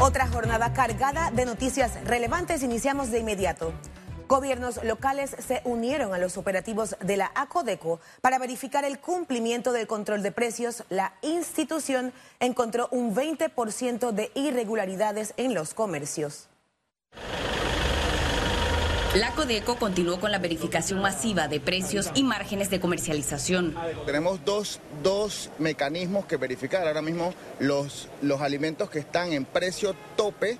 Otra jornada cargada de noticias relevantes iniciamos de inmediato. Gobiernos locales se unieron a los operativos de la ACODECO para verificar el cumplimiento del control de precios. La institución encontró un 20% de irregularidades en los comercios. La Codeco continuó con la verificación masiva de precios y márgenes de comercialización. Tenemos dos, dos mecanismos que verificar. Ahora mismo los, los alimentos que están en precio tope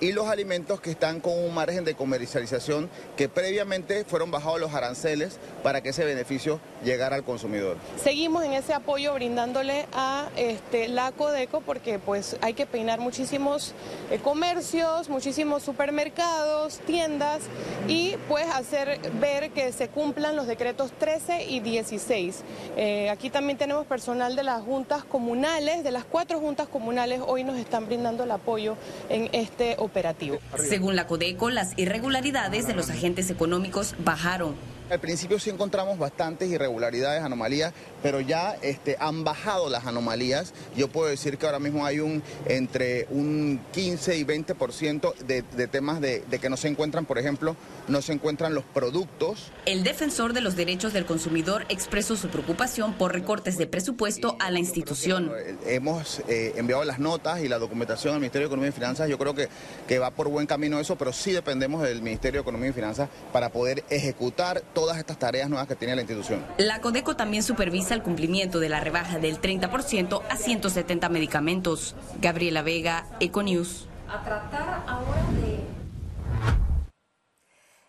y los alimentos que están con un margen de comercialización que previamente fueron bajados los aranceles para que ese beneficio llegara al consumidor. Seguimos en ese apoyo brindándole a este, la Codeco porque pues hay que peinar muchísimos eh, comercios, muchísimos supermercados, tiendas y pues hacer ver que se cumplan los decretos 13 y 16. Eh, aquí también tenemos personal de las juntas comunales, de las cuatro juntas comunales, hoy nos están brindando el apoyo en este operativo. Según la Codeco, las irregularidades de los agentes económicos bajaron al principio sí encontramos bastantes irregularidades, anomalías, pero ya este, han bajado las anomalías. Yo puedo decir que ahora mismo hay un entre un 15 y 20% de, de temas de, de que no se encuentran, por ejemplo, no se encuentran los productos. El defensor de los derechos del consumidor expresó su preocupación por recortes de presupuesto a la institución. Hemos eh, enviado las notas y la documentación al Ministerio de Economía y Finanzas. Yo creo que, que va por buen camino eso, pero sí dependemos del Ministerio de Economía y Finanzas para poder ejecutar todas estas tareas nuevas que tiene la institución. La Codeco también supervisa el cumplimiento de la rebaja del 30% a 170 medicamentos. Gabriela Vega, Econews. A tratar ahora de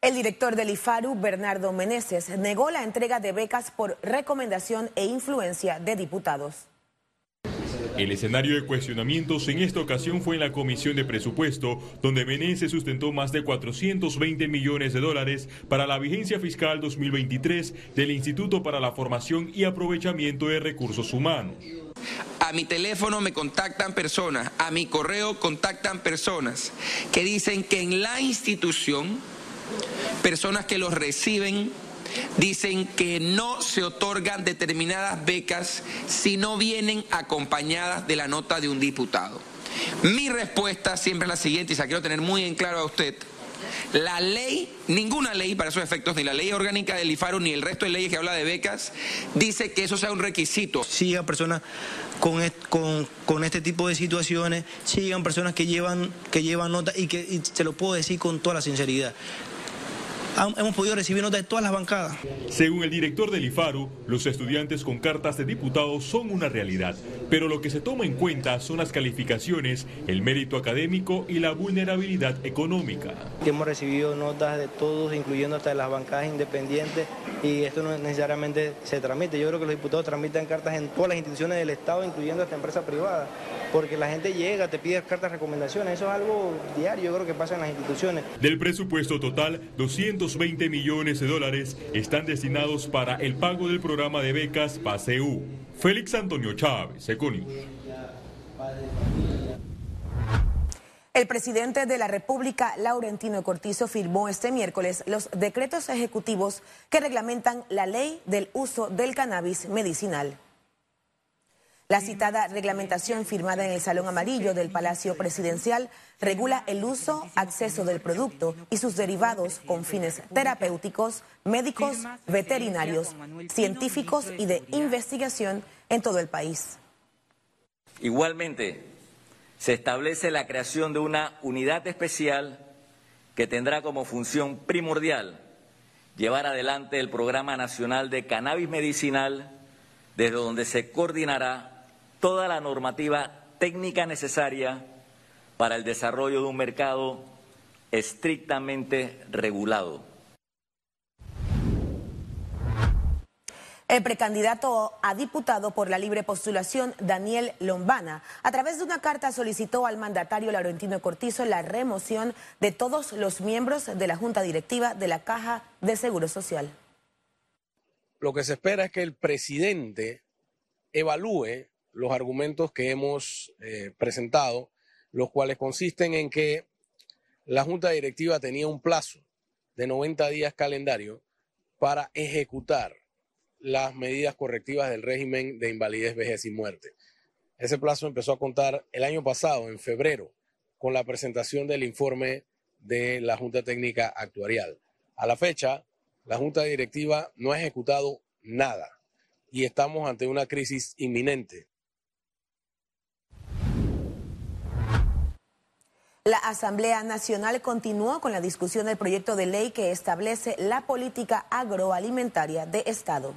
el director del IFARU, Bernardo Meneses, negó la entrega de becas por recomendación e influencia de diputados. El escenario de cuestionamientos en esta ocasión fue en la Comisión de Presupuesto, donde Meneses sustentó más de 420 millones de dólares para la vigencia fiscal 2023 del Instituto para la Formación y Aprovechamiento de Recursos Humanos. A mi teléfono me contactan personas, a mi correo contactan personas que dicen que en la institución, personas que los reciben dicen que no se otorgan determinadas becas si no vienen acompañadas de la nota de un diputado. Mi respuesta siempre es la siguiente y se la quiero tener muy en claro a usted. La ley, ninguna ley para esos efectos, ni la ley orgánica del IFARO, ni el resto de leyes que habla de becas, dice que eso sea un requisito. Sigan personas con, con, este tipo de situaciones, sigan personas que llevan, que llevan nota y que y se lo puedo decir con toda la sinceridad hemos podido recibir notas de todas las bancadas. Según el director del IFARU, los estudiantes con cartas de diputados son una realidad, pero lo que se toma en cuenta son las calificaciones, el mérito académico y la vulnerabilidad económica. Hemos recibido notas de todos, incluyendo hasta de las bancadas independientes, y esto no necesariamente se tramite. Yo creo que los diputados tramitan cartas en todas las instituciones del Estado, incluyendo hasta empresas privadas, porque la gente llega, te pide cartas de recomendaciones, eso es algo diario, yo creo que pasa en las instituciones. Del presupuesto total, 200 20 millones de dólares están destinados para el pago del programa de becas PASEU. Félix Antonio Chávez, Econius. El presidente de la República, Laurentino Cortizo, firmó este miércoles los decretos ejecutivos que reglamentan la ley del uso del cannabis medicinal. La citada reglamentación firmada en el Salón Amarillo del Palacio Presidencial regula el uso, acceso del producto y sus derivados con fines terapéuticos, médicos, veterinarios, científicos y de investigación en todo el país. Igualmente, se establece la creación de una unidad especial que tendrá como función primordial llevar adelante el Programa Nacional de Cannabis Medicinal, desde donde se coordinará toda la normativa técnica necesaria para el desarrollo de un mercado estrictamente regulado. El precandidato a diputado por la libre postulación, Daniel Lombana, a través de una carta solicitó al mandatario Laurentino Cortizo la remoción de todos los miembros de la Junta Directiva de la Caja de Seguro Social. Lo que se espera es que el presidente evalúe los argumentos que hemos eh, presentado, los cuales consisten en que la Junta Directiva tenía un plazo de 90 días calendario para ejecutar las medidas correctivas del régimen de invalidez, vejez y muerte. Ese plazo empezó a contar el año pasado, en febrero, con la presentación del informe de la Junta Técnica Actuarial. A la fecha, la Junta Directiva no ha ejecutado nada y estamos ante una crisis inminente. La Asamblea Nacional continuó con la discusión del proyecto de ley que establece la política agroalimentaria de Estado.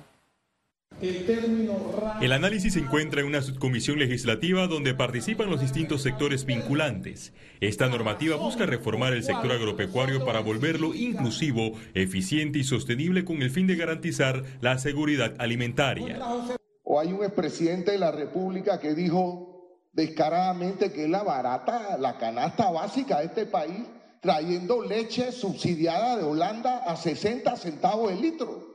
El análisis se encuentra en una subcomisión legislativa donde participan los distintos sectores vinculantes. Esta normativa busca reformar el sector agropecuario para volverlo inclusivo, eficiente y sostenible con el fin de garantizar la seguridad alimentaria. O hay un expresidente de la República que dijo descaradamente que es la barata, la canasta básica de este país, trayendo leche subsidiada de Holanda a 60 centavos el litro.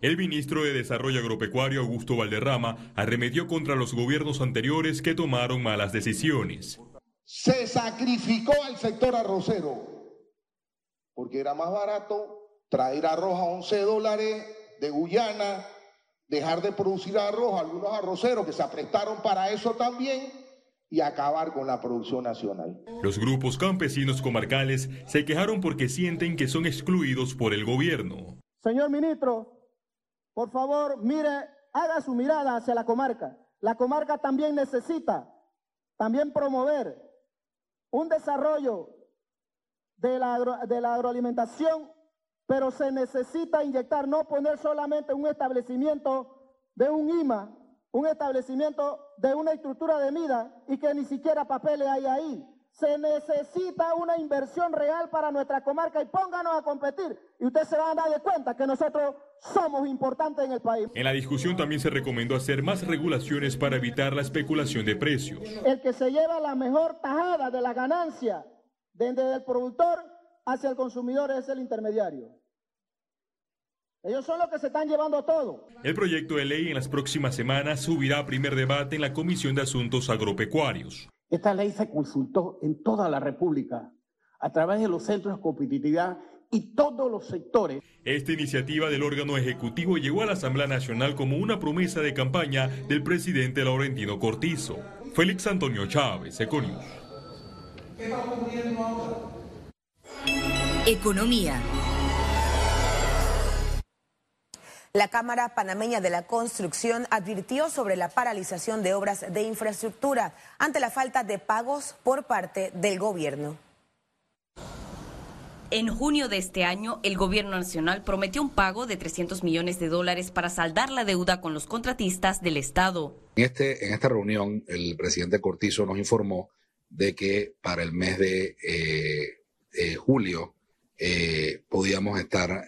El ministro de Desarrollo Agropecuario, Augusto Valderrama, arremetió contra los gobiernos anteriores que tomaron malas decisiones. Se sacrificó al sector arrocero, porque era más barato traer arroz a 11 dólares de Guyana, dejar de producir arroz, algunos arroceros que se aprestaron para eso también, y acabar con la producción nacional. Los grupos campesinos comarcales se quejaron porque sienten que son excluidos por el gobierno. Señor ministro, por favor, mire, haga su mirada hacia la comarca. La comarca también necesita también promover un desarrollo de la, de la agroalimentación, pero se necesita inyectar, no poner solamente un establecimiento de un IMA, un establecimiento de una estructura de mida y que ni siquiera papeles hay ahí. Se necesita una inversión real para nuestra comarca y pónganos a competir. Y ustedes se van a dar de cuenta que nosotros somos importantes en el país. En la discusión también se recomendó hacer más regulaciones para evitar la especulación de precios. El que se lleva la mejor tajada de la ganancia desde el productor hacia el consumidor es el intermediario. Ellos son los que se están llevando todo. El proyecto de ley en las próximas semanas subirá a primer debate en la Comisión de Asuntos Agropecuarios. Esta ley se consultó en toda la República a través de los centros de competitividad y todos los sectores. Esta iniciativa del órgano ejecutivo llegó a la Asamblea Nacional como una promesa de campaña del presidente Laurentino Cortizo. Félix Antonio Chávez, Econius. Economía. La Cámara Panameña de la Construcción advirtió sobre la paralización de obras de infraestructura ante la falta de pagos por parte del gobierno. En junio de este año, el gobierno nacional prometió un pago de 300 millones de dólares para saldar la deuda con los contratistas del Estado. En, este, en esta reunión, el presidente Cortizo nos informó de que para el mes de eh, eh, julio eh, podíamos estar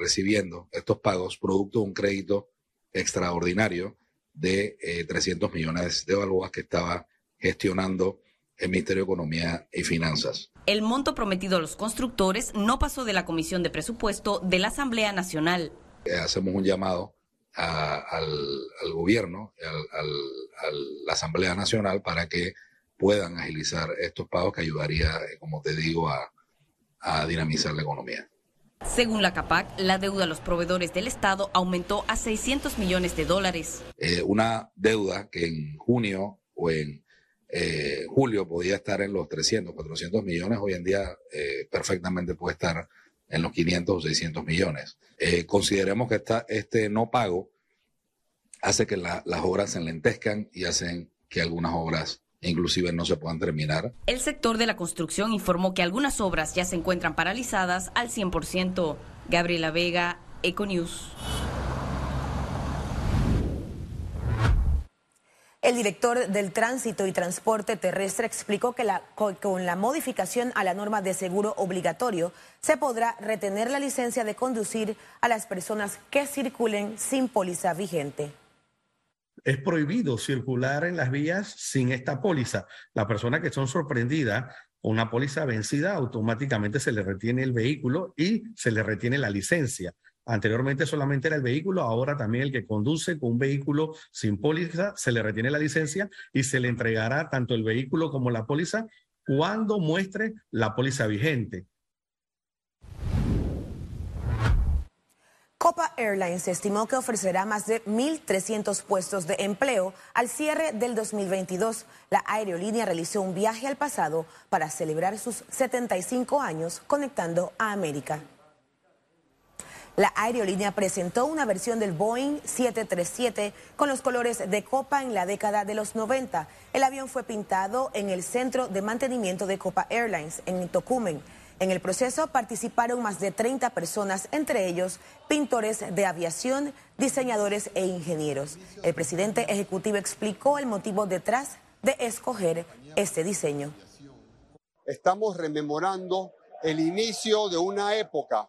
recibiendo estos pagos producto de un crédito extraordinario de 300 millones de balboas que estaba gestionando el Ministerio de Economía y Finanzas. El monto prometido a los constructores no pasó de la Comisión de Presupuesto de la Asamblea Nacional. Eh, hacemos un llamado al, gobierno, a la Asamblea Nacional, para que puedan agilizar estos pagos que ayudaría, eh, como te digo, a, dinamizar la economía. Según la CAPAC, la deuda a los proveedores del Estado aumentó a 600 millones de dólares. Eh, una deuda que en junio o en eh, julio podía estar en los 300, 400 millones, hoy en día eh, perfectamente puede estar en los 500 o 600 millones. Consideremos que esta, este no pago hace que las obras se enlentezcan y hacen que algunas obras inclusive no se puedan terminar. El sector de la construcción informó que algunas obras ya se encuentran paralizadas al 100%. Gabriela Vega, Econews. El director del Tránsito y Transporte Terrestre explicó que con la modificación a la norma de seguro obligatorio se podrá retener la licencia de conducir a las personas que circulen sin póliza vigente. Es prohibido circular en las vías sin esta póliza. La persona que son sorprendidas con una póliza vencida, automáticamente se le retiene el vehículo y se le retiene la licencia. Anteriormente solamente era el vehículo, ahora también el que conduce con un vehículo sin póliza se le retiene la licencia y se le entregará tanto el vehículo como la póliza cuando muestre la póliza vigente. Copa Airlines estimó que ofrecerá más de 1.300 puestos de empleo al cierre del 2022. La aerolínea realizó un viaje al pasado para celebrar sus 75 años conectando a América. La aerolínea presentó una versión del Boeing 737 con los colores de Copa en la década de los 90. El avión fue pintado en el centro de mantenimiento de Copa Airlines en Tocumen. En el proceso participaron más de 30 personas, entre ellos pintores de aviación, diseñadores e ingenieros. El presidente ejecutivo explicó el motivo detrás de escoger este diseño. Estamos rememorando el inicio de una época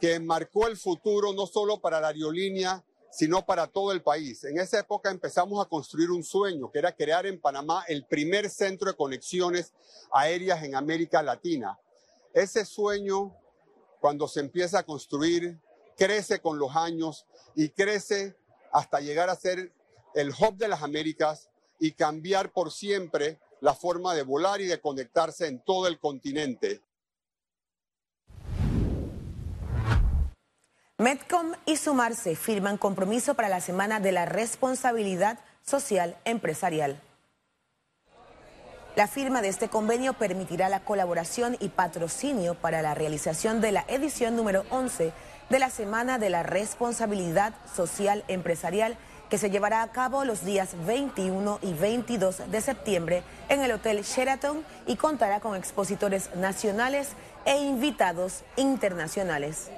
que marcó el futuro no solo para la aerolínea, sino para todo el país. En esa época empezamos a construir un sueño, que era crear en Panamá el primer centro de conexiones aéreas en América Latina. Ese sueño, cuando se empieza a construir, crece con los años y crece hasta llegar a ser el hub de las Américas y cambiar por siempre la forma de volar y de conectarse en todo el continente. Medcom y Sumarse firman compromiso para la Semana de la Responsabilidad Social Empresarial. La firma de este convenio permitirá la colaboración y patrocinio para la realización de la edición número 11 de la Semana de la Responsabilidad Social Empresarial que se llevará a cabo los días 21 y 22 de septiembre en el Hotel Sheraton y contará con expositores nacionales e invitados internacionales.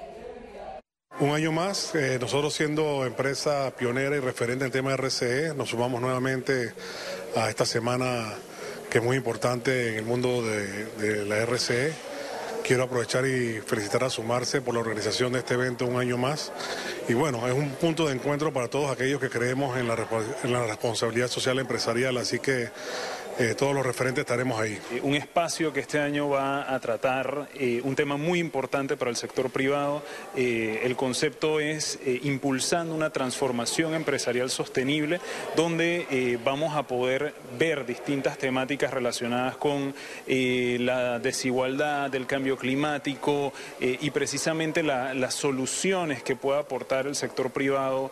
Un año más, eh, nosotros siendo empresa pionera y referente en tema de RCE, nos sumamos nuevamente a esta semana que es muy importante en el mundo de, la RCE. Quiero aprovechar y felicitar a Sumarse por la organización de este evento un año más. Y bueno, es un punto de encuentro para todos aquellos que creemos en la, en la responsabilidad social empresarial, así que eh, todos los referentes estaremos ahí. Eh, un espacio que este año va a tratar eh, un tema muy importante para el sector privado. el concepto es impulsando una transformación empresarial sostenible, donde vamos a poder ver distintas temáticas relacionadas con la desigualdad, el cambio climático y precisamente las soluciones que pueda aportar el sector privado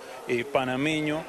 panameño.